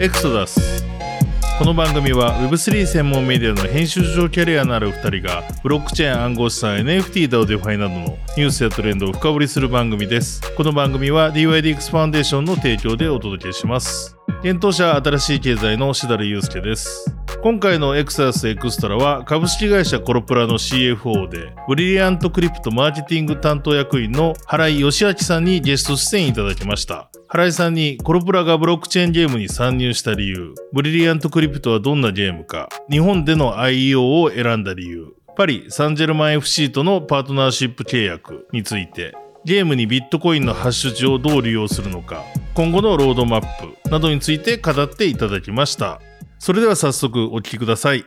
エクソダス。この番組は Web3 専門メディアの編集長キャリアのある2人がブロックチェーン暗号資産 NFT だ DeFi などのニュースやトレンドを深掘りする番組です。この番組は DYDX ファンデーションの提供でお届けします。幻冬舎新しい経済の設楽悠介です。今回のエクソダスエクストラは株式会社コロプラの CFO でブリリアントクリプトマーケティング担当役員の原井義昭さんにゲスト出演いただきました。原井さんにコロプラがブロックチェーンゲームに参入した理由ブリリアントクリプトはどんなゲームか日本での IEO を選んだ理由パリ・サンジェルマン FC とのパートナーシップ契約についてゲームにビットコインのハッシュ値をどう利用するのか今後のロードマップなどについて語っていただきました。それでは早速お聞きください。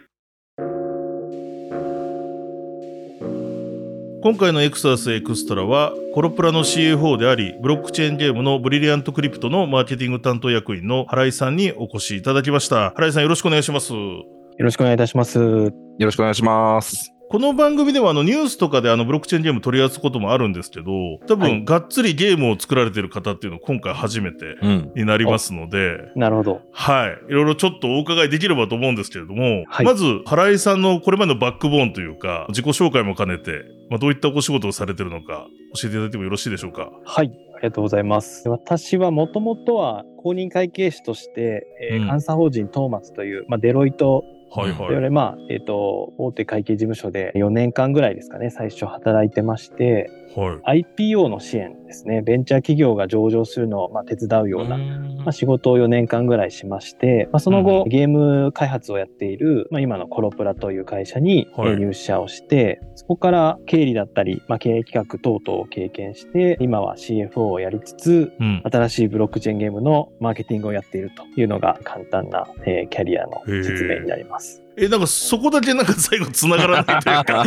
今回のエクサスエクストラは、コロプラの CFO であり、ブロックチェーンゲームのブリリアントクリプトのマーケティング担当役員の原井さんにお越しいただきました。原井さんよろしくお願いします。よろしくお願いいたします。よろしくお願いします。この番組ではあのニュースとかであのブロックチェーンゲーム取り扱うこともあるんですけど、多分、がっつりゲームを作られてる方っていうのは今回初めてになりますので、うん、なるほど。はい。いろいろちょっとお伺いできればと思うんですけれども、はい、まず、原井さんのこれまでのバックボーンというか、自己紹介も兼ねて、まあ、どういったお仕事をされてるのか、教えていただいてもよろしいでしょうか？はい。ありがとうございます。私はもともとは公認会計士として、えー、監査法人トーマツという、まあ、デロイトはいはい。でまあ、えっ、ー、と、大手会計事務所で4年間ぐらいですかね、最初働いてまして、はい、IPO の支援ですね、ベンチャー企業が上場するのをまあ手伝うような、まあ、仕事を4年間ぐらいしまして、まあ、その後、ゲーム開発をやっている、まあ、今のコロプラという会社に入社をして、はい、そこから経理だったり、まあ、経営企画等々を経験して、今は CFO をやりつつ、うん、新しいブロックチェーンゲームのマーケティングをやっているというのが簡単な、えー、キャリアの説明になります。え、なんかそこだけなんか最後繋がらないというか。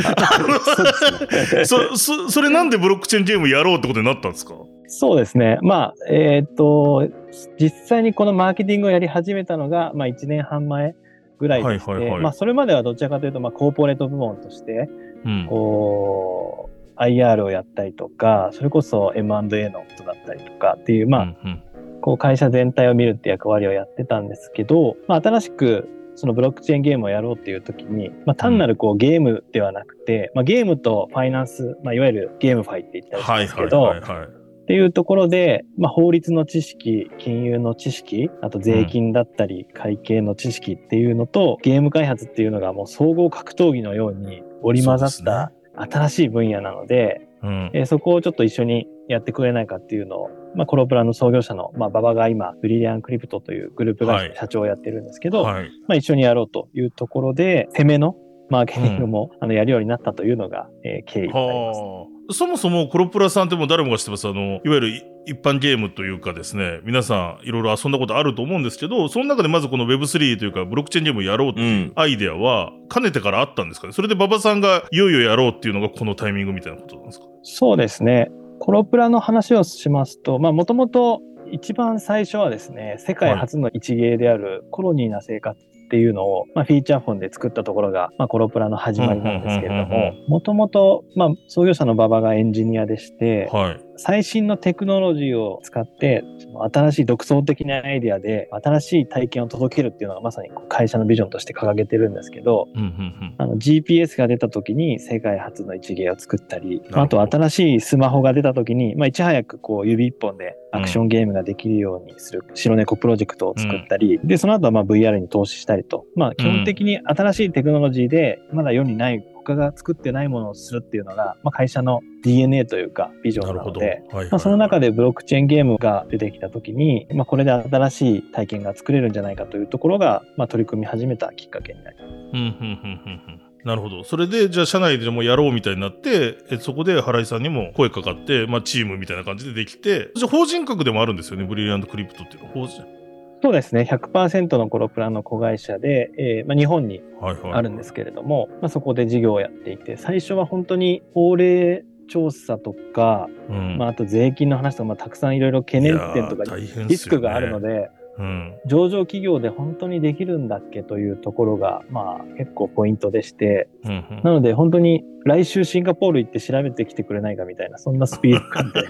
そ そ、それなんでブロックチェーンゲームやろうってことになったんですか？そうですね。まあ、えっ、と、実際にこのマーケティングをやり始めたのが、まあ1年半前ぐらいでして、はいはいはい、まあそれまではどちらかというと、まあコーポレート部門として、うん、こう、IR をやったりとか、それこそ M&A のことだったりとかっていう、まあ、うんうん。こう会社全体を見るって役割をやってたんですけど、まあ、新しくそのブロックチェーンゲームをやろうっていう時に、まあ、単なるこうゲームではなくて、まあ、ゲームとファイナンス、まあ、いわゆるゲームファイって言ったりすけど、はいはいはいはい、っていうところで、まあ、法律の知識、金融の知識、あと税金だったり、会計の知識っていうのと、ゲーム開発っていうのがもう総合格闘技のように織り交ざった新しい分野なので、うん、えー、そこをちょっと一緒にやってくれないかっていうのを、まあ、コロプラの創業者の、まあ、馬場が今、ブリリアンクリプトというグループ会社社長をやってるんですけど、はい、まあ、一緒にやろうというところで、攻めのマーケティングも、うん、あのやるようになったというのが、えー、経緯になります。そもそもコロプラさんってもう誰もが知ってます。あの、いわゆる一般ゲームというかですね、皆さんいろいろ遊んだことあると思うんですけど、その中でまずこの Web3 というかブロックチェーンゲームをやろうっていうアイデアは、かねてからあったんですかね。それで馬場さんがいよいよやろうっていうのがこのタイミングみたいなことなんですか？そうですね。コロプラの話をしますと、まあもともと一番最初はですね、世界初の一芸であるコロニーな生活っていうのを、まあ、フィーチャーフォンで作ったところが、まあ、コロプラの始まりなんですけれども、もともと、まあ、創業者の馬場がエンジニアでして、はい、最新のテクノロジーを使って、新しい独創的なアイデアで、新しい体験を届けるっていうのがまさに会社のビジョンとして掲げてるんですけど、あの GPS が出た時に世界初の一芸を作ったり、あと新しいスマホが出た時に、まあ、いち早くこう指一本でアクションゲームができるようにする白猫プロジェクトを作ったり、うん、で、その後はまあ VR に投資したりと、まあ基本的に新しいテクノロジーでまだ世にない他が作ってないものをするっていうのが、まあ、会社の DNA というかビジョンなので、はいはい、まあ、その中でブロックチェーンゲームが出てきた時に、まあ、これで新しい体験が作れるんじゃないかというところが、まあ、取り組み始めたきっかけになります。なるほど。それで、じゃあ社内でもやろうみたいになって、えそこで原井さんにも声かかって、まあチームみたいな感じでできて、じゃあ法人格でもあるんですよね、ブリリアントクリプトっていうのは。法人そうですね、100%のコロプラの子会社で、えーまあ、日本にあるんですけれども、まあ、そこで事業をやっていて、最初は本当に法令調査とか、うん、まあ、あと税金の話とか、まあ、たくさんいろいろ懸念点とかリスクがあるので、うん、上場企業で本当にできるんだっけというところが、まあ結構ポイントでして、うんうん、なので本当に来週シンガポール行って調べてきてくれないかみたいな、そんなスピード感で。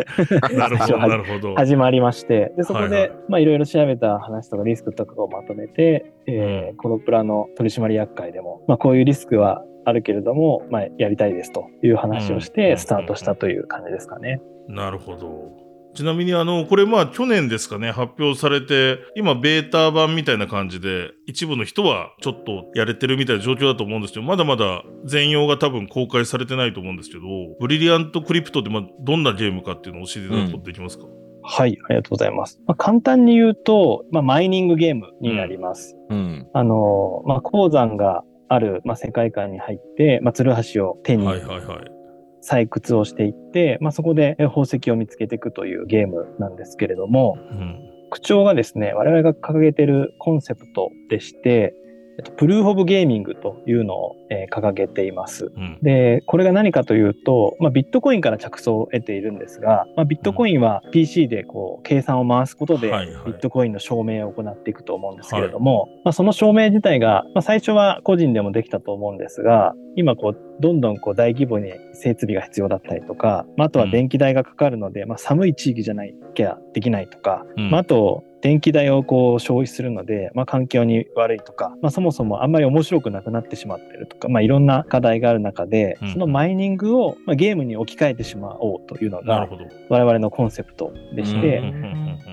なるほど、なるほど。始まりまして、で、そこで、はいはい、まあいろいろ調べた話とかリスクとかをまとめて、えー、コロプラの取締役会でも、まあこういうリスクはあるけれども、まあ、やりたいですという話をしてスタートしたという感じですかね。なるほど。ちなみにあの、これまあ去年ですかね、発表されて、今ベータ版みたいな感じで、一部の人はちょっとやれてるみたいな状況だと思うんですけど、まだまだ全容が多分公開されてないと思うんですけど、ブリリアントクリプトってまあどんなゲームかっていうのを教えていただくことできますか、うんはい、ありがとうございます。まあ、簡単に言うと、まあ、マイニングゲームになります。うん。あの、まあ、鉱山がある、まあ、世界観に入って、まあ、ツルハシを手に採掘をしていって、まあ、そこで宝石を見つけていくというゲームなんですけれども、うん、口調がですね、我々が掲げてるコンセプトでして、えっと、プルーフ・オブ・ゲーミングというのを、えー、掲げています、うん。で、これが何かというと、まあ、ビットコインから着想を得ているんですが、まあ、ビットコインは PC でこう計算を回すことで、ビットコインの証明を行っていくと思うんですけれども、はい。はい、まあ、その証明自体が、まあ、最初は個人でもできたと思うんですが、今こう、どんどんこう大規模に設備が必要だったりとか、まあ、あとは電気代がかかるので、うん、まあ、寒い地域じゃないきゃできないとか、うん、まあ、あと電気代をこう消費するので、まあ、環境に悪いとか、まあ、そもそもあんまり面白くなくなってしまってるとか、まあ、いろんな課題がある中で、うん、そのマイニングを、まあ、ゲームに置き換えてしまおうというのが我々のコンセプトでして、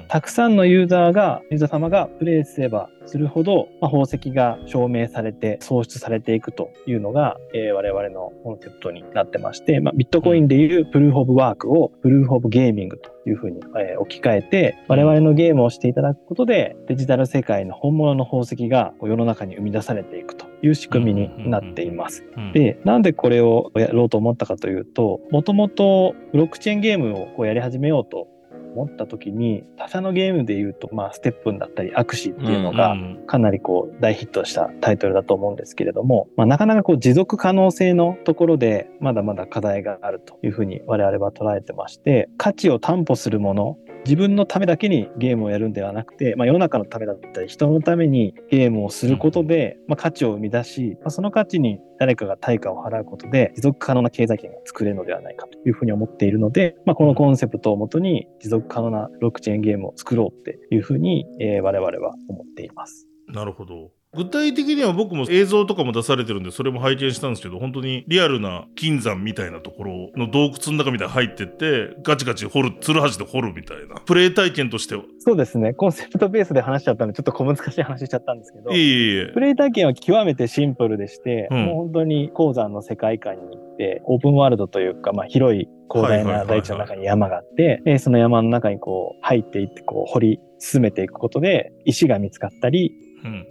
たくさんのユーザーが、ユーザー様がプレイすればするほど、まあ、宝石が証明されて創出されていくというのが、えー、我々のコンセプトになってまして、まあ、ビットコインでいうプルーフ・オブ・ワークをプルーフ・オブ・ゲーミングというふうに、えー、置き換えて、我々のゲームをしていただくことで、デジタル世界の本物の宝石が世の中に生み出されていくという仕組みになっています。で、なんでこれをやろうと思ったかというと、もともとブロックチェーンゲームをこうやり始めようと思った時に他社のゲームで言うと、まあ、ステップンだったりアクシーっていうのがかなりこう大ヒットしたタイトルだと思うんですけれども、まあ、なかなかこう持続可能性のところでまだまだ課題があるというふうに我々は捉えてまして価値を担保するもの自分のためだけにゲームをやるんではなくて、まあ、世の中のためだったり人のためにゲームをすることで、まあ、価値を生み出し、まあ、その価値に誰かが対価を払うことで持続可能な経済圏が作れるのではないかというふうに思っているので、まあ、このコンセプトをもとに持続可能なブロックチェーンゲームを作ろうっていうふうに、えー、我々は思っています。なるほど。具体的には僕も映像とかも出されてるんで、それも拝見したんですけど、本当にリアルな金山みたいなところの洞窟の中みたいに入ってって、ガチガチ掘る、ツルハシで掘るみたいな。プレイ体験としては。そうですね。コンセプトベースで話しちゃったんで、ちょっと小難しい話しちゃったんですけど、いえいえプレイ体験は極めてシンプルでして、うん、もう本当に鉱山の世界観に行って、オープンワールドというか、まあ広い広大な大地の中に山があって、その山の中にこう入っていって、こう掘り進めていくことで、石が見つかったり、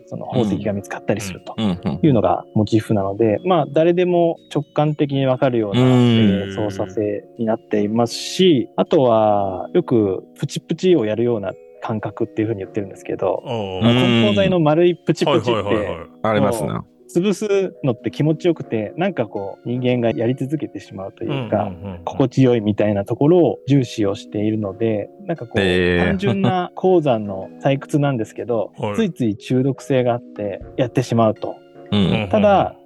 その宝石が見つかったりすると。いうのがモチーフなので、まあ誰でも直感的にわかるような、え操作性になっていますし、あとはよくプチプチをやるような感覚っていうふうに言ってるんですけど、梱包材の丸いプチプチって、ありますね。潰すのって気持ちよくて、なんかこう人間がやり続けてしまうというか、心地よいみたいなところを重視をしているので、なんかこう、え。ー、単純な鉱山の採掘なんですけど、ついつい中毒性があってやってしまうと。ただ、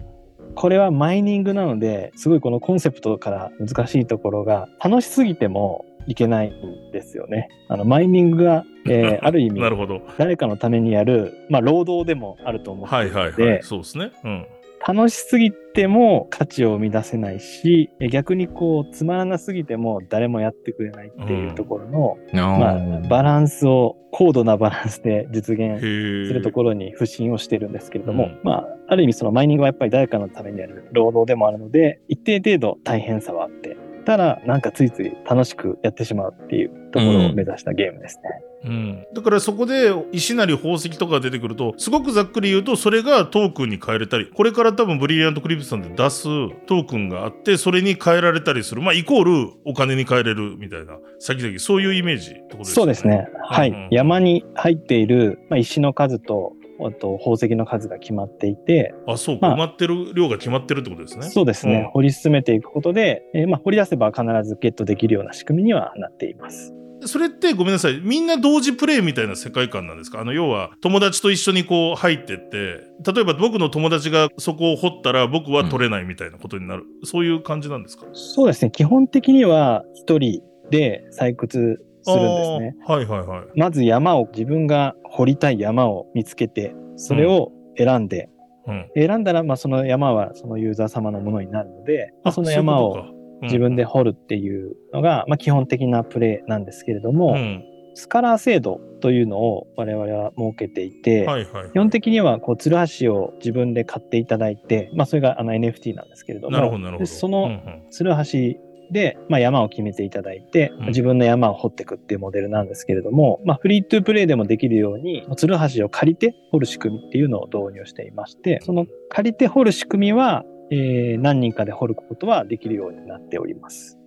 これはマイニングなので、すごいこのコンセプトから難しいところが、楽しすぎてもいけないんですよね。あのマイニングが、えー、ある意味なるほど。誰かのためにやる、まあ、労働でもあると思っていて、はいはいはい、そうですね、うん、楽しすぎても価値を生み出せないし逆にこうつまらなすぎても誰もやってくれないっていうところの、うん、まあ、バランスを高度なバランスで実現するところに不信をしてるんですけれども、うん、まあある意味そのマイニングはやっぱり誰かのためにやる労働でもあるので一定程度大変さはあってたらなんかついつい楽しくやってしまうっていうところを目指したゲームですね。うん、だからそこで石なり宝石とか出てくるとすごくざっくり言うとそれがトークンに変えれたりこれから多分ブリリアントクリプトさんで出すトークンがあってそれに変えられたりするまあイコールお金に変えれるみたいな先々そういうイメージってことですね。そうですね。はい、うんうん、山に入っている、まあ、石の数とあと宝石の数が決まっていて。あ、そうか、まあ、埋まってる量が決まってるってことですね。そうですね。うん、掘り進めていくことで、えー、まあ、掘り出せば必ずゲットできるような仕組みにはなっています。それってごめんなさい。みんな同時プレイみたいな世界観なんですか？あの、要は、友達と一緒にこう入ってって、例えば僕の友達がそこを掘ったら僕は取れないみたいなことになる。うん、そういう感じなんですか？そうですね。基本的には一人で採掘するんですね。はいはいはい。まず山を、自分が掘りたい山を見つけて、それを選んで、うん、選んだら、まあ、その山はそのユーザー様のものになるので、まあ、その山を自分で掘るっていうのが、まあ、基本的なプレイなんですけれども、うん、スカラー制度というのを我々は設けていて、はいはいはい、基本的にはこうツルハシを自分で買っていただいて、まあ、それがあの NFT なんですけれどもそのツルハシで、まあ、山を決めていただいて、うん、自分の山を掘っていくっていうモデルなんですけれども、まあ、フリートゥープレイでもできるように、ツルハシを借りて掘る仕組みっていうのを導入していまして、その借りて掘る仕組みは、えー、何人かで掘ることはできるようになっております。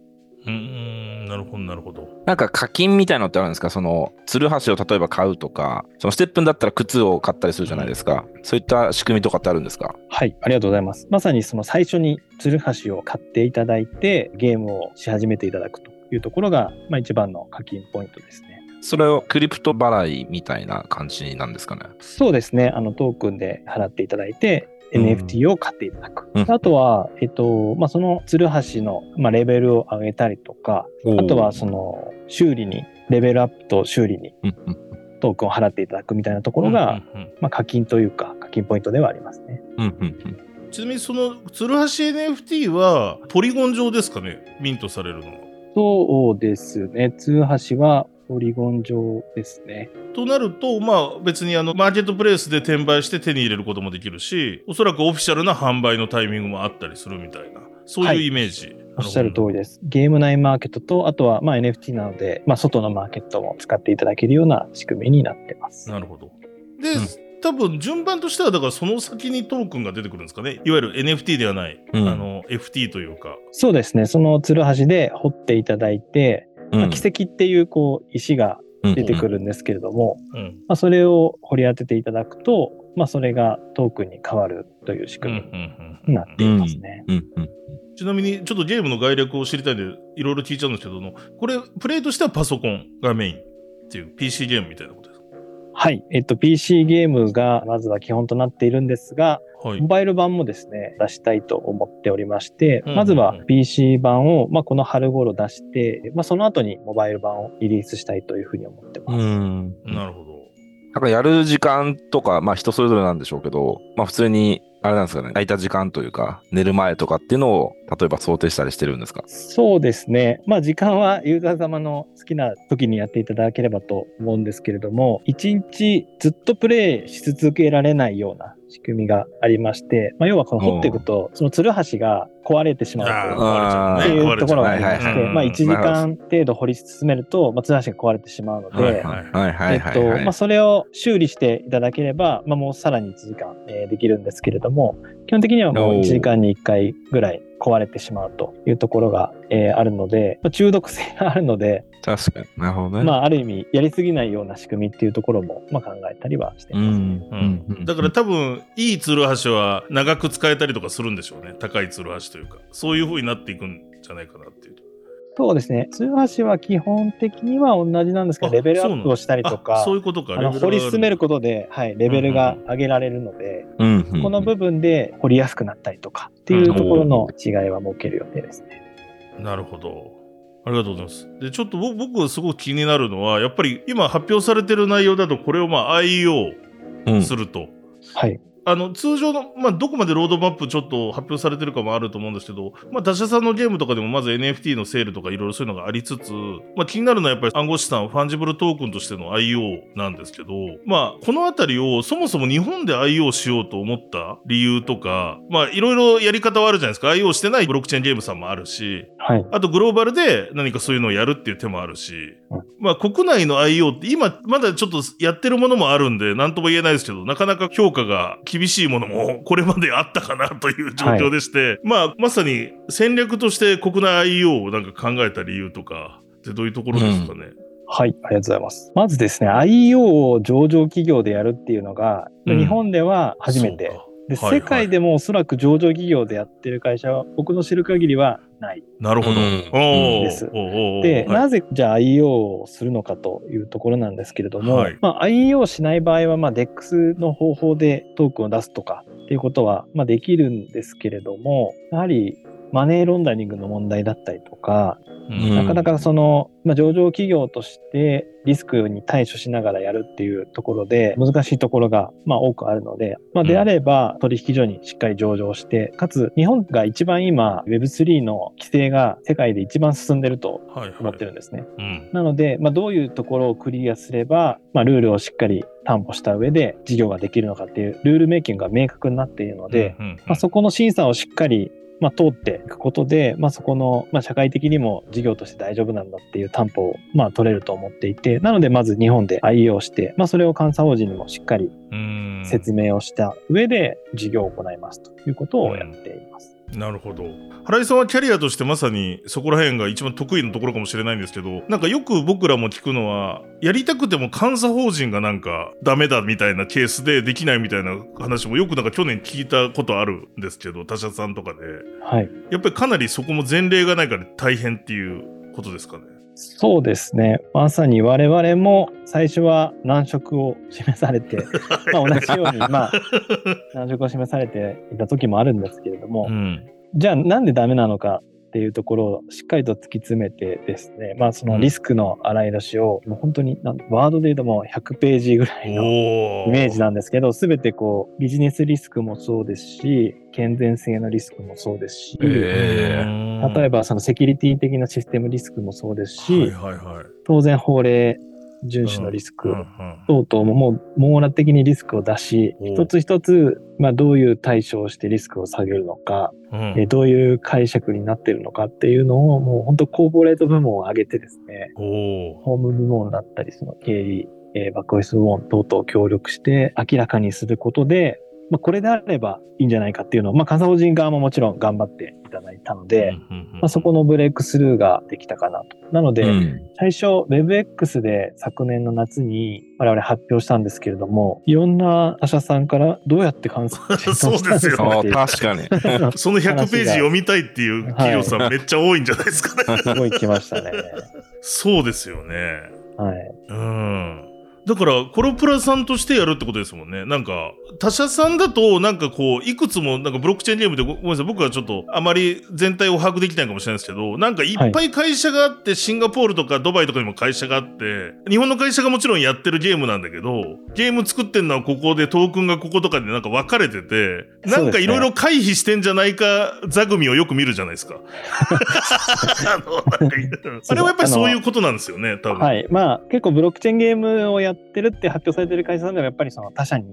うん、なるほど、なるほど。なんか課金みたいのってあるんですか？その、ツルハシを例えば買うとか、そのステップンだったら靴を買ったりするじゃないですか。うん、そういった仕組みとかってあるんですか？はい、ありがとうございます。まさにその最初にツルハシを買っていただいて、ゲームをし始めていただくというところが、まあ一番の課金ポイントですね。それをクリプト払いみたいな感じなんですかね？そうですね。あのトークンで払っていただいて、NFT を買っていただく。うん、あとは、えっと、まあ、そのツルハシの、まあ、レベルを上げたりとか、あとはその修理に、レベルアップと修理にトークンを払っていただくみたいなところが、まあ、課金というか、課金ポイントではありますね。ちなみにそのツルハシ NFT はポリゴン上ですかね、ミントされるのは。そうですね。ツルハシはポリゴン上ですね。となると、まあ別にあの、マーケットプレイスで転売して手に入れることもできるし、おそらくオフィシャルな販売のタイミングもあったりするみたいな、そういうイメージ。はい、おっしゃる通りです。ゲーム内マーケットと、あとはまあ NFT なので、まあ外のマーケットも使っていただけるような仕組みになってます。なるほど。で、うん多分順番としてはだからその先にトークンが出てくるんですかねいわゆる NFT ではない、うん、あの FT というかそうですねそのツルハシで掘っていただいて、うん、まあ、奇跡っていうこう石が出てくるんですけれども、うん。うん、まあ、それを掘り当てていただくと、まあ、それがトークンに変わるという仕組みになっていますね。ちなみに、ちょっとゲームの概略を知りたいんで、いろいろ聞いちゃうんですけども、これ、プレイとしてはパソコンがメインっていう PC ゲームみたいなことですか？はい。えっと、PC ゲームがまずは基本となっているんですが、はい、モバイル版もですね、出したいと思っておりまして、うんうんうん、まずは PC 版を、まあ、この春頃出して、まあ、その後にモバイル版をリリースしたいというふうに思ってます。うん、なるほど。なんかやる時間とか、まあ人それぞれなんでしょうけど、まあ普通にあれなんですかね、空いた時間というか、寝る前とかっていうのを、例えば想定したりしてるんですか？そうですね。まあ、時間はユーザー様の好きな時にやっていただければと思うんですけれども、一日ずっとプレイし続けられないような仕組みがありまして、まあ、要はこの掘っていくと、そのツルハシが壊れてしまうっていうところがありまして、まあ、1時間程度掘り進めると、まあ、ツルハシが壊れてしまうので、えっと、まあ、それを修理していただければ、まあ、もうさらに1時間、えー、できるんですけれども、基本的にはもう1時間に1回ぐらい壊れてしまうというところが、えー、あるので、まあ、中毒性があるので、確かになるほどね。まあ、ある意味、やりすぎないような仕組みっていうところも、まあ、考えたりはしています、ね、うんうん、だから多分、いいツルハシは長く使えたりとかするんでしょうね。高いツルハシというか。そういう風になっていくんじゃないかなっていうと。そうですね。ツルハシは基本的には同じなんですけど、レベルアップをしたりとか、そういうことか。掘り進めることで、はい、レベルが上げられるので、うんうん、この部分で掘りやすくなったりとかっていうところの違いは設ける予定ですね。なるほど。ありがとうございます。で、ちょっと僕すごく気になるのは、やっぱり今発表されてる内容だと、これをまあ IEO すると。うん、はい。あの、通常の、まあ、どこまでロードマップちょっと発表されてるかもあると思うんですけど、まあ、他社さんのゲームとかでもまず NFT のセールとかいろいろそういうのがありつつ、まあ、気になるのはやっぱり暗号資産ファンジブルトークンとしての IO なんですけど、まあ、このあたりをそもそも日本で IO しようと思った理由とか、まあ、いろいろやり方はあるじゃないですか。IO してないブロックチェーンゲームさんもあるし、はい。あとグローバルで何かそういうのをやるっていう手もあるし、まあ、国内の IO って今まだちょっとやってるものもあるんで、なんとも言えないですけど、なかなか評価が厳しいものもこれまであったかなという状況でして、はい、まあ、まさに戦略として国内 IO をなんか考えた理由とか、ってどういうところですかね？うん。はい、ありがとうございます。まずですね、IO を上場企業でやるっていうのが、うん、日本では初めてで、はいはい、世界でもおそらく上場企業でやってる会社は、僕の知る限りはない。なるほど。です。で、はい、なぜじゃあ IEO をするのかというところなんですけれども、はい、まあ、IEO しない場合は、まあ、DEX の方法でトークンを出すとかっていうことは、まあ、できるんですけれども、やはりマネーロンダリングの問題だったりとか、うん、なかなかその、まあ、上場企業としてリスクに対処しながらやるっていうところで難しいところがまあ多くあるので、まあ、であれば取引所にしっかり上場して、かつ日本が一番今 Web3 の規制が世界で一番進んでると思ってるんですね。はいはいうん、なので、まあ、どういうところをクリアすれば、まあ、ルールをしっかり担保した上で事業ができるのかっていうルールメイキングが明確になっているので、まあ、そこの審査をしっかりまあ、通っていくことで、まあ、そこの、まあ、社会的にも事業として大丈夫なんだっていう担保を、まあ、取れると思っていて、なのでまず日本で IEO して、まあ、それを監査法人にもしっかり説明をした上で事業を行いますということをやっています。なるほど。原井さんはキャリアとしてまさにそこら辺が一番得意なところかもしれないんですけど、なんかよく僕らも聞くのは、やりたくても監査法人がなんかダメだみたいなケースでできないみたいな話もよくなんか去年聞いたことあるんですけど、他社さんとかで。はい。やっぱりかなりそこも前例がないから大変っていうことですかね。そうですね。まさに我々も最初は難色を示されて、まあ同じように、まあ、難色を示されていた時もあるんですけれども、うん、じゃあなんでダメなのかっていうところをしっかりと突き詰めてですね、まあそのリスクの洗い出しを、もう本当にワードで言うともう100ページぐらいのイメージなんですけど、すべてこうビジネスリスクもそうですし、健全性のリスクもそうですし、例えばそのセキュリティ的なシステムリスクもそうですし、はいはいはい、当然法令遵守のリスク。等々ももう網羅的にリスクを出し、一つ一つ、まあ、どういう対処をしてリスクを下げるのか、うん、えどういう解釈になってるのかっていうのを、もう本当コーポレート部門を上げてですね、ホーム部門だったり、その経理、えー、バックオフィス部門等々協力して明らかにすることで、まあ、これであればいいんじゃないかっていうのを、まあ、監査法人側ももちろん頑張っていただいたので、まあ、そこのブレイクスルーができたかなと。なので、うん、最初 WebX で昨年の夏に我々発表したんですけれども、いろんな他社さんからどうやって監査 そうですよ。確かに。その100ページ読みたいっていう企業さん、めっちゃ多いんじゃないですかね。すごい来ましたね。そうですよね。はい。うん。だから、コロプラさんとしてやるってことですもんね。なんか、他社さんだと、なんかこう、いくつも、なんかブロックチェーンゲームでご、ごめんなさい、僕はちょっと、あまり全体を把握できないかもしれないですけど、なんかいっぱい会社があって、はい、シンガポールとかドバイとかにも会社があって、日本の会社がもちろんやってるゲームなんだけど、ゲーム作ってんのはここで、トークンがこことかでなんか分かれてて、なんかいろいろ回避してんじゃないか、座組をよく見るじゃないですか、あれはやっぱりそういうことなんですよね、多分。はい。まあ、結構ブロックチェーンゲームをやってるって発表されてる会社さんでもやっぱりその他社に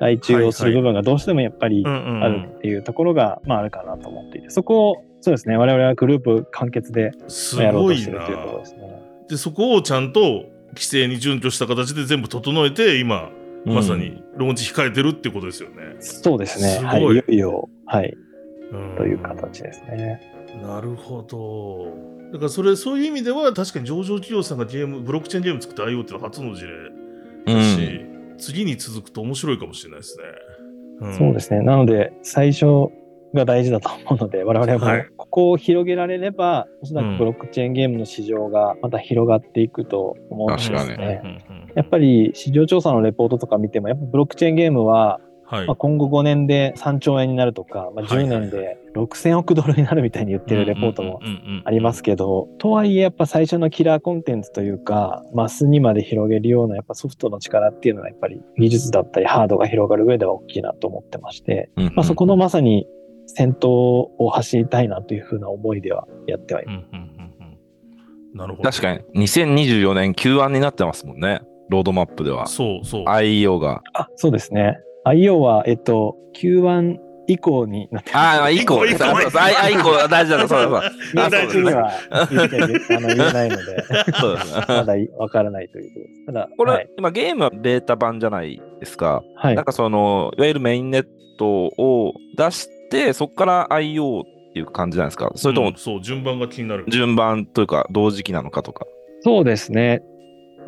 外注をする部分がどうしてもやっぱりあるっていうところが、まああるかなと思っていて、そこをそうですね、我々はグループ完結でやろうとしてるということですね。で、そこをちゃんと規制に準拠した形で全部整えて、今、まさにローンチ控えてるってことですよね。うん、そうですね。すはい。いよいよ、はい。という形ですね。なるほど。だからそれ、そういう意味では確かに上場企業さんがゲーム、ブロックチェーンゲーム作って IO っていうのは初の事例だし、うん、次に続くと面白いかもしれないですね。うん、そうですね。なので、最初が大事だと思うので、我々もここを広げられれば、おそらくブロックチェーンゲームの市場がまた広がっていくと思うんですね。やっぱり市場調査のレポートとか見ても、やっぱブロックチェーンゲームははい、まあ、今後5年で3兆円になるとか、まあ、10年で6000億ドルになるみたいに言ってるレポートもありますけど、とはいえやっぱ最初のキラーコンテンツというか、マスにまで広げるようなやっぱソフトの力っていうのはやっぱり技術だったりハードが広がる上では大きいなと思ってまして、まあ、そこのまさに先頭を走りたいなというふうな思いではやってはいます。なるほど。確かに2024年 Q1 になってますもんね。ロードマップでは。そうそう。IEO が。あ、そうですね。IO は、えっと、Q1 以降になってああ、以降、以降、あ、以降、大事だ、そうそう。大事には言えないので、まだわからないということです。ただ、これ、今ゲームはベータ版じゃないですか。はい。なんかその、いわゆるメインネットを出して、そこから IO っていう感じなんですかそれとも、そう、順番が気になる。順番というか、同時期なのかとか。そうですね。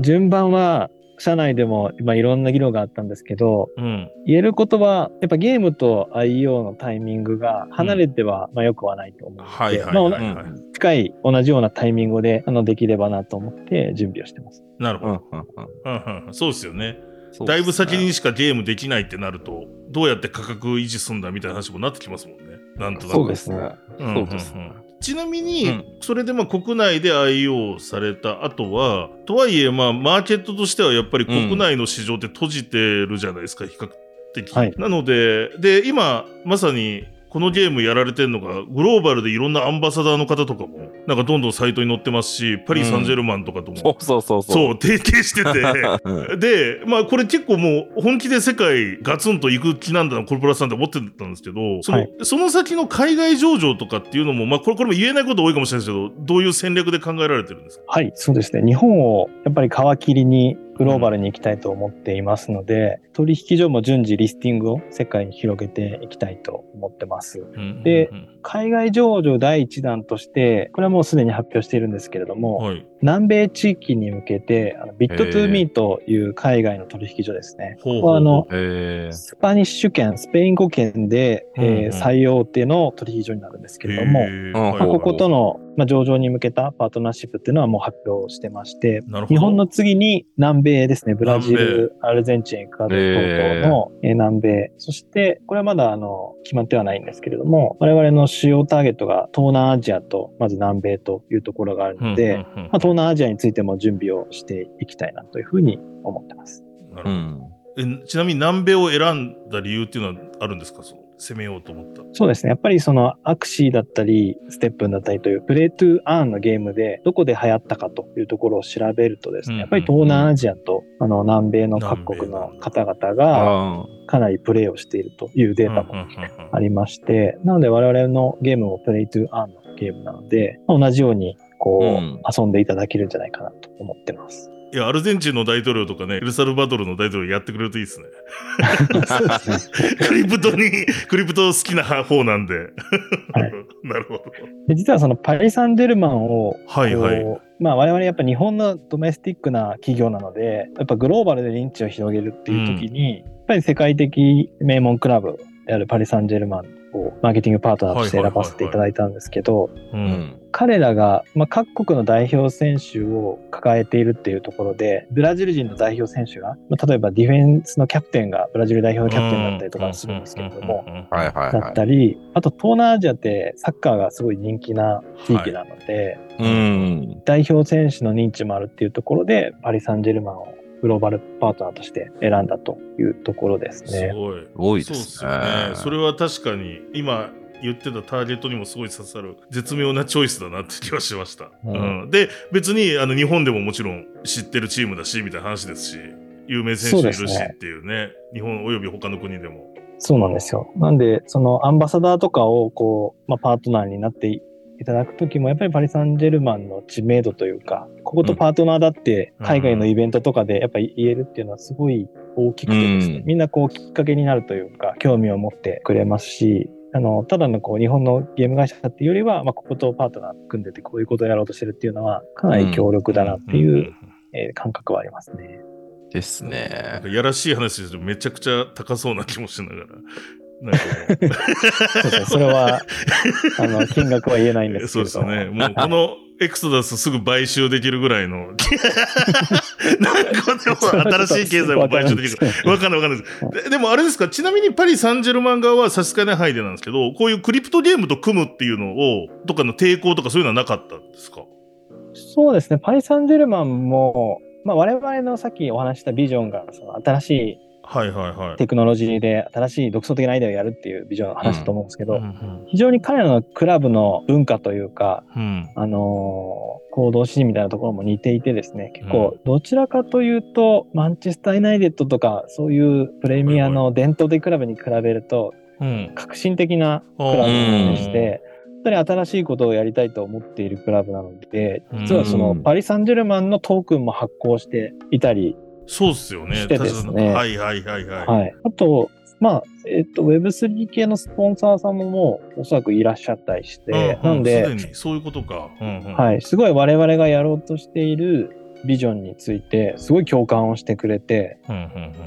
順番は、社内でも今いろんな議論があったんですけど、うん、言えることは、やっぱゲームと IO のタイミングが離れては、まあよくはないと思うので、近い同じようなタイミングであのできればなと思って準備をしてます。なるほど。そうですよね。だいぶ先にしかゲームできないってなると、どうやって価格維持すんだみたいな話もなってきますもんね。なんとなく。そうですね。そうですね。ちなみに、それでまあ国内で IO された後は、とはいえまあマーケットとしてはやっぱり国内の市場って閉じてるじゃないですか、比較的。はい、なので、で、今まさにこのゲームやられてるのが、グローバルでいろんなアンバサダーの方とかも、なんかどんどんサイトに載ってますし、パリ・サンジェルマンとかとも、うん、そうそうそう。そう。提携してて、で、まあこれ結構もう本気で世界ガツンと行く気なんだな、コルポラさんって思ってたんですけど、そのはい、その先の海外上場とかっていうのも、まあこれこれも言えないこと多いかもしれないですけど、どういう戦略で考えられてるんですか？はい、そうですね。日本をやっぱり皮切りにグローバルに行きたいと思っていますので、うん、取引所も順次リスティングを世界に広げていきたいと思ってます。うんうんうん、で、海外上場第1弾として、これはもうすでに発表しているんですけれども、はい、南米地域に向けて、あの Bit2Me という海外の取引所ですね。ここはあの、スパニッシュ圏、スペイン語圏で、えー、最大手の取引所になるんですけれども、まあ、こことの、まあ、上場に向けたパートナーシップっていうのはもう発表してまして、日本の次に南米ですね、ブラジル、アルゼンチン、エクアドル等々の南米、そしてこれはまだあの決まってはないんですけれども、我々の主要ターゲットが東南アジアとまず南米というところがあるので、まあ、東南アジアについても準備をしていきたいなというふうに思ってます。なるほど、えちなみに南米を選んだ理由っていうのはあるんですか？その攻めようと思った。そうですね。やっぱりそのアクシーだったり、ステップンだったりというプレイトゥーアーンのゲームでどこで流行ったかというところを調べるとですね、やっぱり東南アジアとあの南米の各国の方々がかなりプレイをしているというデータもありまして、なので我々のゲームもプレイトゥーアーンのゲームなので、同じようにこう、遊んでいただけるんじゃないかなと思ってます。いや、アルゼンチンの大統領とかね、エルサルバドルの大統領やってくれるといいですね。クリプトに、クリプト好きな方なんで。はい、なるほど。で実はそのパリ・サンジェルマンを、はいはい。まあ我々やっぱ日本のドメスティックな企業なので、やっぱグローバルで認知を広げるっていう時に、うん、やっぱり世界的名門クラブであるパリ・サンジェルマンをマーケティングパートナーとして選ばせていただいたんですけど、彼らが、まあ、各国の代表選手を抱えているっていうところで、ブラジル人の代表選手が、まあ、例えばディフェンスのキャプテンがブラジル代表のキャプテンだったりとかするんですけれども、だったり、あと東南アジアってサッカーがすごい人気な地域なので、はい、代表選手の認知もあるっていうところで、パリ・サンジェルマンをグローバルパートナーとして選んだというところですね。すごい。多いですね。そそれは確かに、今言ってたターゲットにもすごい刺さる絶妙なチョイスだなって気はしました。うん、うん、で、別にあの日本でももちろん知ってるチームだし、みたいな話ですし、有名選手いるしっていうね、うね日本及び他の国でも。そうなんですよ。なんで、そのアンバサダーとかをこう、まあ、パートナーになっていただくときも、やっぱりパリ・サンジェルマンの知名度というか、こことパートナーだって海外のイベントとかでやっぱり言えるっていうのはすごい大きくてですね、うん、みんなこうきっかけになるというか、興味を持ってくれますし、あの、ただのこう日本のゲーム会社っていうよりは、まあ、こことパートナー組んでてこういうことをやろうとしてるっていうのは、かなり強力だなっていう、え感覚はありますね。ですね。やらしい話ですめちゃくちゃ高そうな気もしながら。なるほど。そうですね。それは、あの、金額は言えないんですけど。そうですね。もうこのエクソダスすぐ買収できるぐらいの、何個でも新しい経済も買収できる。わかんないわかんないですで。でもあれですか、ちなみにパリ・サンジェルマン側は差し支えない範囲でなんですけど、こういうクリプトゲームと組むっていうのを、とかの抵抗とかそういうのはなかったんですか？そうですね。パリ・サンジェルマンも、まあ我々のさっきお話したビジョンが、その新しいはいはいはい、テクノロジーで新しい独創的なアイデアをやるっていうビジョンの話だと思うんですけど、うん。うんうん、非常に彼らのクラブの文化というか、うん、あのー、行動指示みたいなところも似ていてですね、結構どちらかというと、マンチェスター・ユナイテッドとかそういうプレミアの伝統的クラブに比べると、革新的なクラブでして、本当に新しいことをやりたいと思っているクラブなので、実はそのパリ・サンジェルマンのトークンも発行していたりそうっすよね。してですね。はいはいはいはい。はい。あと、まあ、えっと、Web3 系のスポンサーさんももうおそらくいらっしゃったりして、うんうん、なんで、そういうことか、うんうん、はい。すごい我々がやろうとしているビジョンについてすごい共感をしてくれて、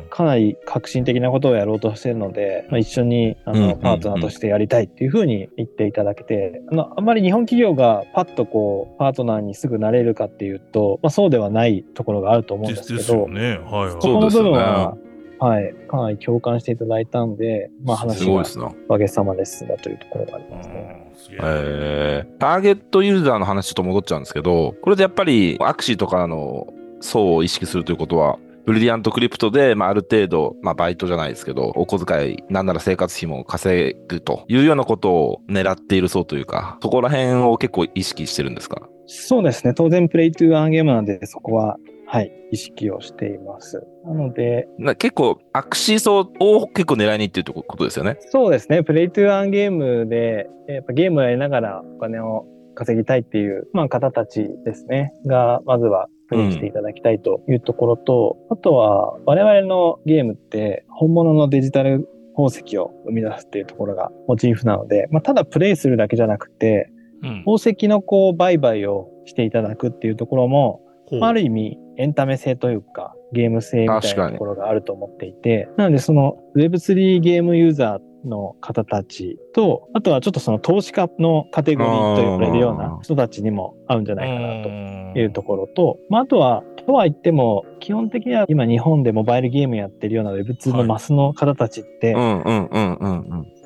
かなり革新的なことをやろうとしてるので、まあ、一緒にあのパートナーとしてやりたいっていうふうに言っていただけて、あのあんまり日本企業がパッとこうパートナーにすぐなれるかっていうと、まあ、そうではないところがあると思うんですけど、ね。はい、そこの部分は、はい、かなり共感していただいたんで、まあ話はおかげさまですがというところがありますね。えー、ターゲットユーザーの話ちょっと戻っちゃうんですけど、これでやっぱりアクシーとかの層を意識するということは、ブリリアントクリプトで、まあ、ある程度、まあ、バイトじゃないですけど、お小遣い、なんなら生活費も稼ぐというようなことを狙っている層というか、そこら辺を結構意識してるんですか？そうですね。当然、プレイトゥーアンゲームなんで、そこははい、意識をしています。なので、結構、アクシー層を結構狙いにいってるってことですよね。そうですね。プレイトゥーアンゲームで、やっぱゲームをやりながらお金を稼ぎたいっていう、まあ、方たちですね。が、まずはプレイしていただきたいというところと、うん、あとは、我々のゲームって本物のデジタル宝石を生み出すっていうところがモチーフなので、まあ、ただプレイするだけじゃなくて、うん、宝石のこう売買をしていただくっていうところも、ある意味エンタメ性というか、ゲーム性みたいなところがあると思っていて、なのでその Web3 ゲームユーザーの方たちと、あとはちょっとその投資家のカテゴリーと呼ばれるような人たちにも合うんじゃないかなというところと、まあ、あとは、とは言っても、基本的には今日本でモバイルゲームやってるような Web2 のマスの方たちって、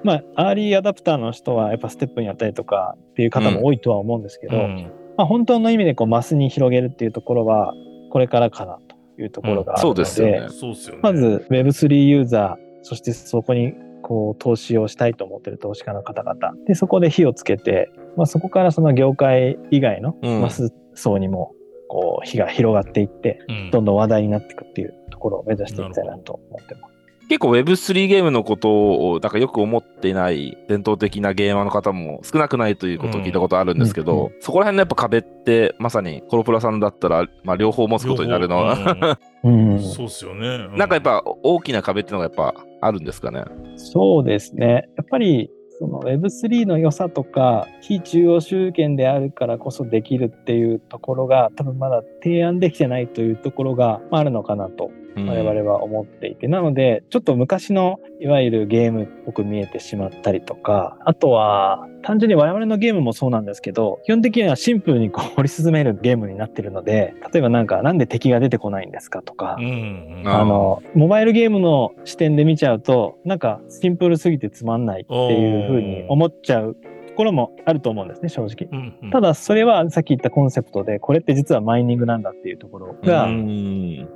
まあ、アーリーアダプターの人はやっぱステップにやったりとかっていう方も多いとは思うんですけど、うんまあ、本当の意味でこうマスに広げるっていうところは、これからかなというところがあるので、うん、そうですよね。まず Web3 ユーザー、そしてそこにこう投資をしたいと思ってる投資家の方々、でそこで火をつけて、まあ、そこからその業界以外のマス層にもこう火が広がっていって、うん、どんどん話題になっていくっていうところを目指していきたいなと思ってます。結構 Web3 ゲームのことを、だからよく思っていない伝統的なゲーマーの方も少なくないということを聞いたことあるんですけど、うんうんうん、そこら辺のやっぱ壁ってまさにコロプラさんだったら、まあ、両方持つことになるのは、うん、そうっすよね、うん、なんかやっぱ大きな壁っていうのがやっぱあるんですかね？そうですね。やっぱりその Web3 の良さとか非中央集権であるからこそできるっていうところが多分まだ提案できてないというところがあるのかなと我々は思っていて、うん、なのでちょっと昔のいわゆるゲームっぽく見えてしまったりとかあとは単純に我々のゲームもそうなんですけど基本的にはシンプルにこう掘り進めるゲームになってるので例えばなんかなんで敵が出てこないんですかとか、うん、あのモバイルゲームの視点で見ちゃうとなんかシンプルすぎてつまんないっていうふうに思っちゃうころもあると思うんですね、正直。うんうん、ただ、それはさっき言ったコンセプトで、これって実はマイニングなんだっていうところが、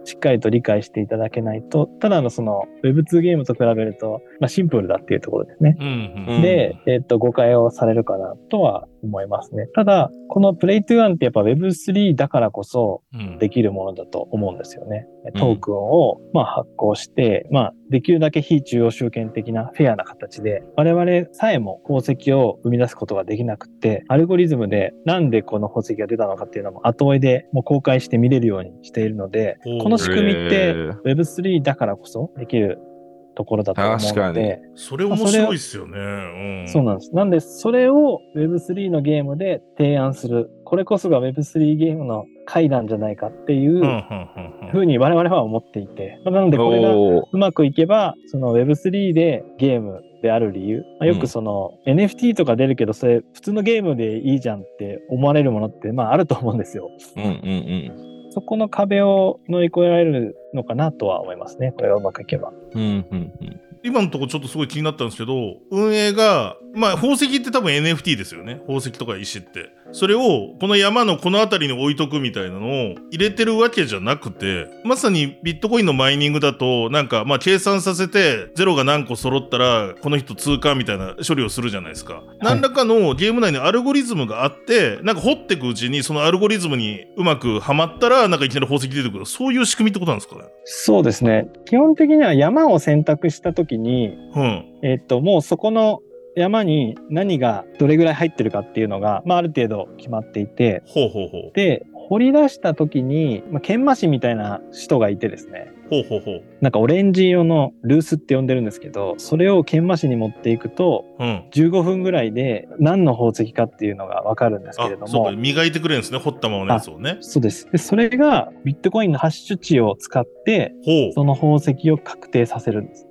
しっかりと理解していただけないと、ただのその Web2 ゲームと比べると、まあ、シンプルだっていうところですね。うんうん、で、えっ、と、誤解をされるかなとは思いますね。ただ、このプレイトゥーアンってやっぱ Web3 だからこそできるものだと思うんですよね。うん、トークンをまあ発行して、まあできるだけ非中央集権的なフェアな形で、我々さえも宝石を生み出すことができなくて、アルゴリズムでなんでこの宝石が出たのかっていうのも後追いでもう公開して見れるようにしているので、この仕組みって Web3 だからこそできるところだと思うので。それ面白いっすよね、うん、そうなんです。なんで、それを Web3 のゲームで提案する。これこそが Web3 ゲームの回なんじゃないかっていうふうに我々は思っていて。なので、これがうまくいけば、その Web3 でゲームである理由、まあ、よくその、うん、NFT とか出るけど、それ普通のゲームでいいじゃんって思われるものって、まああると思うんですよ。うんうんうんそこの壁を乗り越えられるのかなとは思いますね。これがうまくいけば。うんうんうん今のところちょっとすごい気になったんですけど、運営が、まあ宝石って多分 NFT ですよね。宝石とか石って。それをこの山のこの辺りに置いとくみたいなのを入れてるわけじゃなくて、まさにビットコインのマイニングだと、なんかまあ計算させてゼロが何個揃ったらこの人通過みたいな処理をするじゃないですか。はい、何らかのゲーム内にアルゴリズムがあって、なんか掘っていくうちにそのアルゴリズムにうまくはまったら、なんかいきなり宝石出てくる。そういう仕組みってことなんですかね？そうですね。基本的には山を選択したときに、うん、えっと、もうそこの山に何がどれぐらい入ってるかっていうのが、まあ、ある程度決まっていて、ほうほうほうで、掘り出した時に、まあ、研磨師みたいな人がいてですね、ほうほうほう。なんかオレンジ色のルースって呼んでるんですけど、それを研磨紙に持っていくと、うん、15分ぐらいで何の宝石かっていうのがわかるんですけれども。そうか、磨いてくれるんですね、掘ったままのやつをね。そうです。で、それがビットコインのハッシュ値を使って、その宝石を確定させるんですね。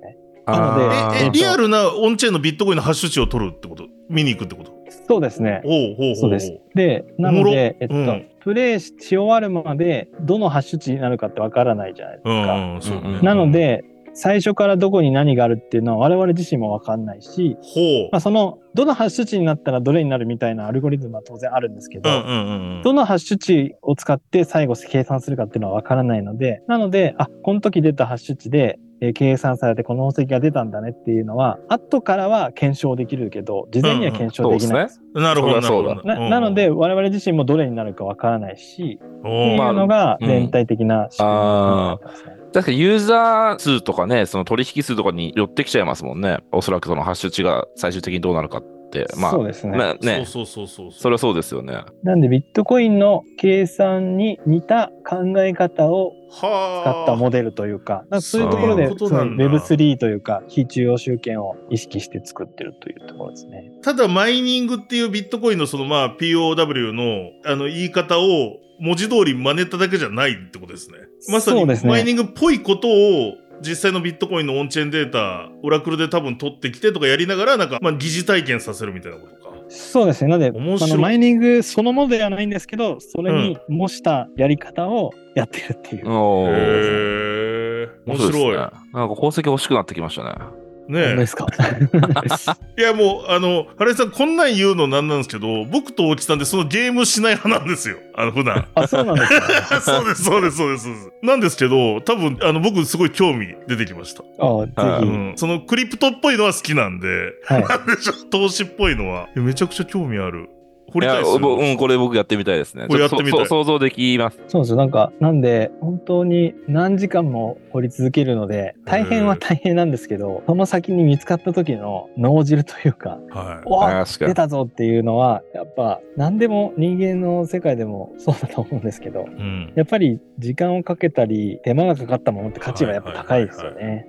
なので、え、リアルなオンチェーンのビットコインのハッシュ値を取るってこと見に行くってこと？そうですね。おうほうそうです。で、なので、えっと、うん、プレイし終わるまで、どのハッシュ値になるかってわからないじゃないですか。うんうんそうね、なので、最初からどこに何があるっていうのは我々自身もわかんないし、まあ、そのどのハッシュ値になったらどれになるみたいなアルゴリズムは当然あるんですけど、うんうんうん、どのハッシュ値を使って最後計算するかっていうのはわからないので、なので、あ、この時出たハッシュ値でえ計算されてこの宝石が出たんだねっていうのは後からは検証できるけど事前には検証できないです。うんうん、なるほどそうだ。ななので我々自身もどれになるかわからないしっていうのが全体的な仕組みになってますね。確かユーザー数とかね、その取引数とかに寄ってきちゃいますもんね。おそらくそのハッシュ値が最終的にどうなるかって。まあ、そうですね。まあ、ねそうそうそうそう。それはそうですよね。なんでビットコインの計算に似た考え方を使ったモデルというか、かそういうところで Web3 というか、非中央集権を意識して作ってるというところですね。ただ、マイニングっていうビットコインのそのまあ POW のあの言い方を文字通り真似ただけじゃないってことですね。まさにマイニングっぽいことを実際のビットコインのオンチェーンデータ、オラクルで多分取ってきてとかやりながら、なんか、まあ、疑似体験させるみたいなことか。そうですね。なので、あのマイニングそのものではないんですけど、それに模したやり方をやってるっていう。うん、へー。面白い、ね。なんか宝石欲しくなってきましたね。ねですか？いやもうあの原井さんこんなん言うのなんなんですけど僕と大木さんでそのゲームしない派なんですよ。あの普段。あそうなんですか？そうですそうですそうですなんですけど多分あの僕すごい興味出てきました。あぜひ、うん、そのクリプトっぽいのは好きなんで、はい、なんでしょ投資っぽいのは。めちゃくちゃ興味ある掘りたいですよ、うん、これ僕やってみたいですね。これやってみたい。想像できます。そうですよ。なんか、なんで、本当に何時間も掘り続けるので、大変は大変なんですけど、その先に見つかった時の脳汁というか、はい、わ出たぞっていうのは、やっぱ、何でも人間の世界でもそうだと思うんですけど、うん、やっぱり時間をかけたり、手間がかかったものって価値がやっぱ高いですよね。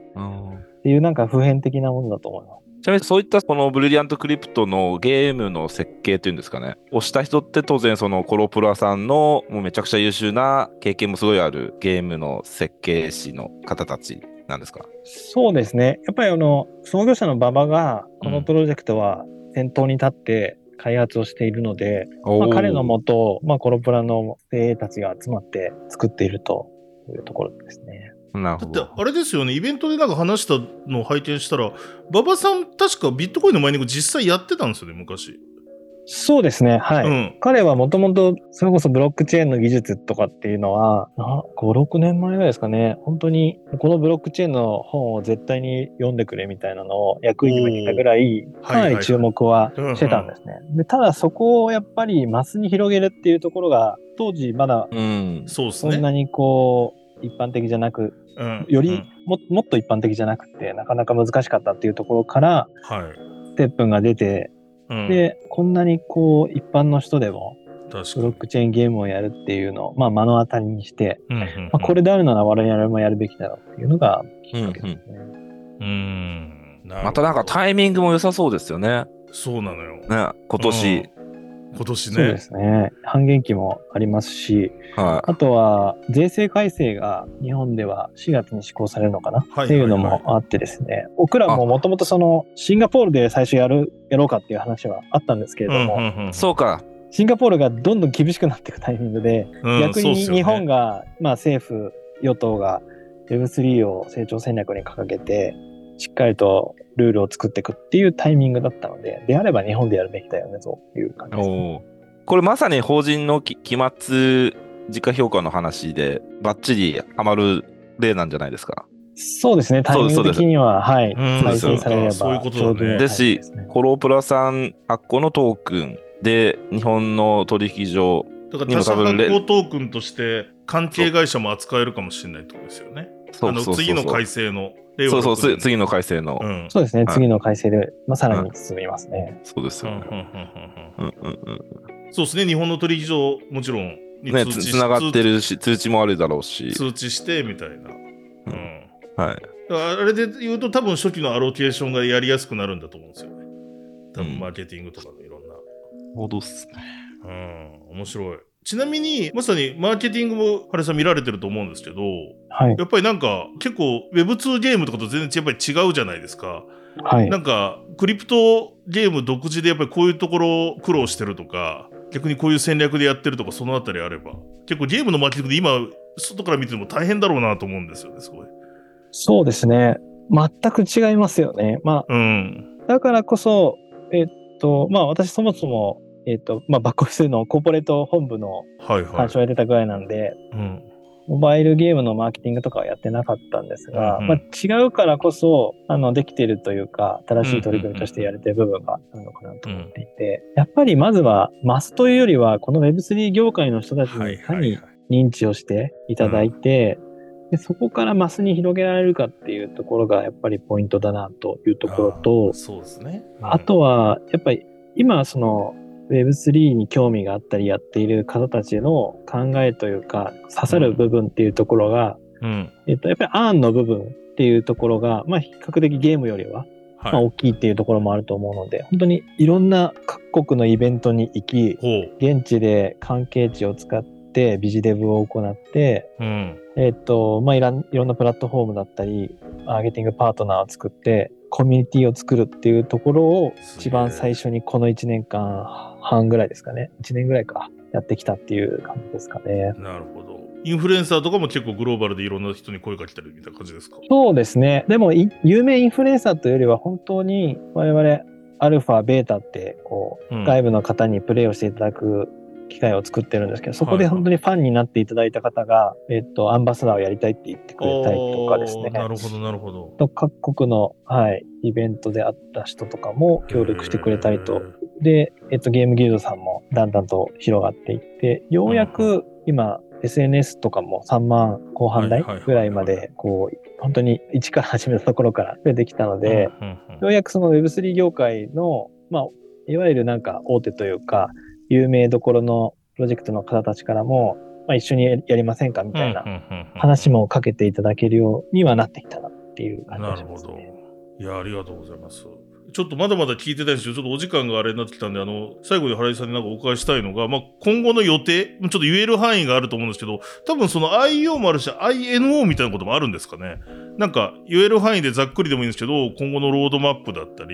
っていうなんか普遍的なものだと思います。ちなみにそういったこのブリリアントクリプトのゲームの設計というんですかね、をした人って当然そのコロプラさんのもうめちゃくちゃ優秀な経験もすごいあるゲームの設計士の方たちなんですか？そうですね。やっぱりあの、創業者の馬場がこのプロジェクトは先頭に立って開発をしているので、うん、まあ、彼のもと、まあ、コロプラの精鋭たちが集まって作っているというところですね。だってあれですよねイベントでなんか話したのを拝見したら馬場さん確かビットコインのマイニング実際やってたんですよね昔そうですね。はい。うん、彼はもともと、それこそブロックチェーンの技術とかっていうのは、5、6年前ぐらいですかね。本当に、このブロックチェーンの本を絶対に読んでくれみたいなのを役員に言ったぐらい、かなり注目はしてたんですね。でただそこをやっぱりマスに広げるっていうところが、当時まだ、そんなにこう、一般的じゃなくうん、よりももっと一般的じゃなくてなかなか難しかったっていうところから、はい、ステップンが出て、うん、でこんなにこう一般の人でもブロックチェーンゲームをやるっていうのを、まあ、目の当たりにして、うんうんうん、まあ、これであるなら我々もやるべきだろうっていうのがきっかけですね。うん、うん。またなんかタイミングも良さそうですよね。そうなのよ。ね、今年、今年ね。そうですね。半減期もありますし、はい、あとは税制改正が日本では4月に施行されるのかな、っていうのもあってですね、僕らももともとそのシンガポールで最初やる、やろうかっていう話はあったんですけれども、うんうんうん、そうか。シンガポールがどんどん厳しくなっていくタイミングで、うん、逆に日本が、ね、まあ政府、与党が Web3 を成長戦略に掲げて、しっかりとルールを作っていくっていうタイミングだったので、であれば日本でやるべきだよねという感じです、ね、これまさに法人の期末時価評価の話で、ばっちりはまる例なんじゃないですか？そうですね、タイミング的には、はい、再生されればそういうことだね。ですし、コロプラさん発行のトークンで、日本の取引所だから他社発行トークンとして関係会社も扱えるかもしれないってことですよね。あの次の改正の。そうそう、次の改正の。うん、そうですね、次の改正で、まあ、さらに進みますね。そうですよね。そうですね、日本の取引所、もちろんね、つながってるし、通知もあるだろうし。通知してみたいな。うん。はい。あれで言うと多分初期のアロケーションがやりやすくなるんだと思うんですよね。多分マーケティングとかのいろんな。ほどっすね。うん、面白い。ちなみに、まさにマーケティングも、ハレさん見られてると思うんですけど、はい、やっぱりなんか、結構 Web2 ゲームとかと全然やっぱり違うじゃないですか。はい、なんか、クリプトゲーム独自でやっぱりこういうところ苦労してるとか、逆にこういう戦略でやってるとか、そのあたりあれば、結構ゲームのマーケティングで今、外から見ても大変だろうなと思うんですよね、すごい。そうですね。全く違いますよね。まあ、うん、だからこそ、えっと、まあ私そもそも、えっと、まあバックオフィスのコーポレート本部の監修をやってたぐらいなんで、はいはいうん。モバイルゲームのマーケティングとかはやってなかったんですが、うんうん、まあ、違うからこそ、あの、できてるというか、正しい取り組みとしてやれてる部分があるのかなと思っていて、やっぱりまずは、マスというよりは、この Web3 業界の人たちにいかに認知をしていただいて、でそこからマスに広げられるかっていうところがやっぱりポイントだなというところと、そうですね。うん、あとは、やっぱり今その Web3 に興味があったりやっている方たちの考えというか、刺さる部分っていうところが、うん、えっと、やっぱりアーンの部分っていうところが、まあ比較的ゲームよりは、はい、まあ大きいっていうところもあると思うので、本当にいろんな各国のイベントに行き、現地で関係値を使ってビジデブを行って、うん、えっ、と、まあいろんなプラットフォームだったり、マーケティングパートナーを作って、コミュニティを作るっていうところを一番最初にこの1年間半ぐらいですかね。1年ぐらいか。やってきたっていう感じですかね。なるほど。インフルエンサーとかも結構グローバルでいろんな人に声かけたりみたいな感じですか？そうですね。でも、有名インフルエンサーというよりは本当に我々アルファ、ベータって、こう、外部の方にプレイをしていただく機会を作ってるんですけど、そこで本当にファンになっていただいた方が、えっと、アンバサダーをやりたいって言ってくれたりとかですね。なるほど、なるほど。各国の、はい、イベントであった人とかも協力してくれたりと。で、えっと、ゲームギルドさんもだんだんと広がっていって、ようやく今、SNS とかも3万後半台ぐらいまで、こう、本当に一から始めたところから出てきたので、ようやくその Web3 業界の、まあ、いわゆるなんか大手というか、有名どころのプロジェクトの方たちからも、まあ、一緒にやりませんかみたいな話もかけていただけるようにはなってきたなっていう感じです、ね、なるほど。いや、ありがとうございます。ちょっとまだまだ聞いてたいんですけど、ちょっとお時間があれになってきたんで、あの、最後に原井さんになんかお伺いしたいのが、まあ、今後の予定、ちょっと言える範囲があると思うんですけど、多分その IO もあるし、INO みたいなこともあるんですかね。なんか、言える範囲でざっくりでもいいんですけど、今後のロードマップだったり、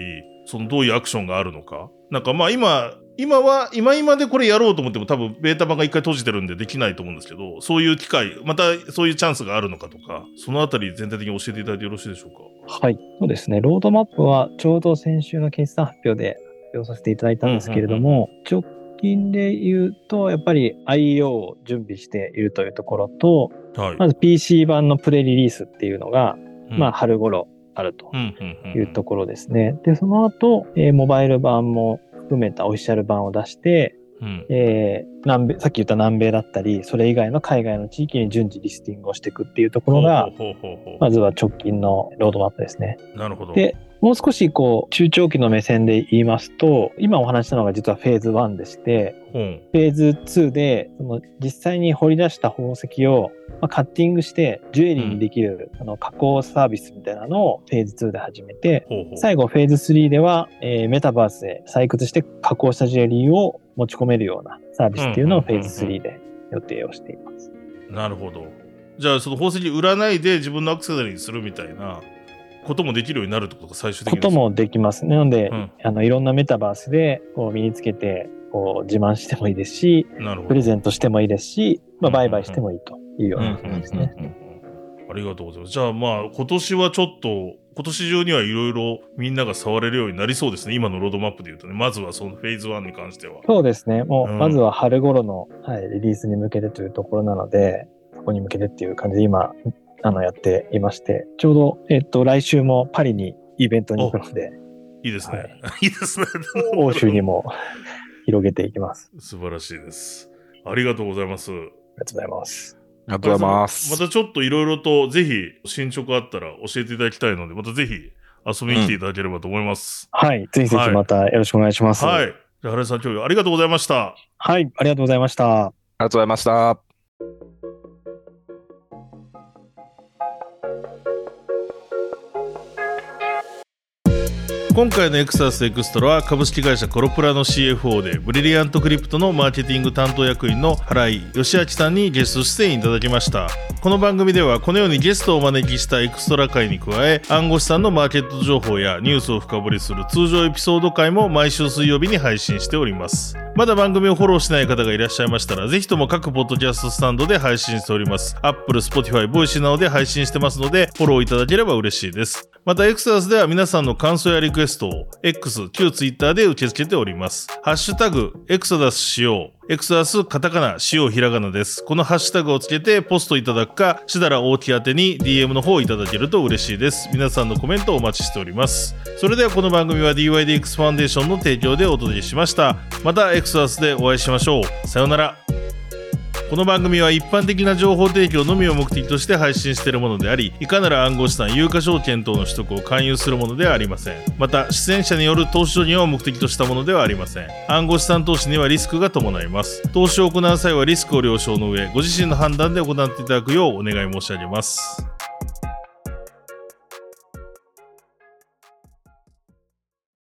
そのどういうアクションがあるのか。なんかまあ今、今は、今今でこれやろうと思っても多分ベータ版が一回閉じてるんでできないと思うんですけど、そういう機会、またそういうチャンスがあるのかとか、そのあたり全体的に教えていただいてよろしいでしょうか？はい。そうですね。ロードマップはちょうど先週の決算発表で発表させていただいたんですけれども、直近で言うと、やっぱり IO を準備しているというところと、はい、まず PC 版のプレリリースっていうのが、うん、まあ春頃あるというところですね。で、その後、えー、モバイル版も含めたオフィシャル版を出して、うん、えー、南米、さっき言った南米だったり、それ以外の海外の地域に順次リスティングをしていくっていうところが、まずは直近のロードマップですね。なるほど。で、もう少しこう、中長期の目線で言いますと、今お話したのが実はフェーズ1でして、うん、フェーズ2で、その実際に掘り出した宝石を、まあ、カッティングしてジュエリーにできる、うん、あの加工サービスみたいなのをフェーズ2で始めて、ほうほう。最後フェーズ3では、えー、メタバースで採掘して加工したジュエリーを持ち込めるようなサービスっていうのをフェーズ3で予定をしています。なるほど。じゃあその宝石売らないで自分のアクセサリーにするみたいなこともできるようになるってことが最終的にこともできます。なので、うん、あのいろんなメタバースでこう身につけてこう自慢してもいいですし、プレゼントしてもいいですし、まあ、売買してもいいというような感じですね。ありがとうございます。じゃあまあ今年はちょっと今年中にはいろいろみんなが触れるようになりそうですね。今のロードマップで言うとね。まずはそのフェーズ1に関しては。そうですね。もう、まずは春頃の、はい、リリースに向けてというところなので、そこに向けてっていう感じで今、あの、やっていまして、ちょうど、えっと、来週もパリにイベントに行くので。いいですね。はい、いいですね。欧州にも 広げていきます。素晴らしいです。ありがとうございます。ありがとうございます。ありがとうございます。またちょっといろいろとぜひ進捗あったら教えていただきたいので、またぜひ遊びに来ていただければと思います。うん、はい。ぜひぜひまたよろしくお願いします。はい。じゃあ、原さん、今日ありがとうございました。はい。ありがとうございました。ありがとうございました。今回のエクソダスエクストラは株式会社コロプラの CFO でブリリアントクリプトのマーケティング担当役員の原井義昭さんにゲスト出演いただきました。この番組ではこのようにゲストをお招きしたエクストラ回に加え暗号資産のマーケット情報やニュースを深掘りする通常エピソード回も毎週水曜日に配信しております。まだ番組をフォローしてない方がいらっしゃいましたらぜひとも各ポッドキャストスタンドで配信しております。Apple、Spotify、Voice などで配信してますのでフォローいただければ嬉しいです。またエクソダスでは皆さんの感想やリクエストストを X、旧 Twitter で受け付けておりますハッシュタグエクソダスしようエクソダスカタカナ、しようひらがなです。このハッシュタグをつけてポストいただくか、しだら大き宛てに DM の方をいただけると嬉しいです。皆さんのコメントをお待ちしております。それではこの番組は DYDX ファンデーションの提供でお届けしました。またエクサダスでお会いしましょう。さようなら。この番組は一般的な情報提供のみを目的として配信しているものであり、いかなら暗号資産、有価証券等の取得を勧誘するものではありません。また、出演者による投資所業を目的としたものではありません。暗号資産投資にはリスクが伴います。投資を行う際はリスクを了承の上、ご自身の判断で行っていただくようお願い申し上げます。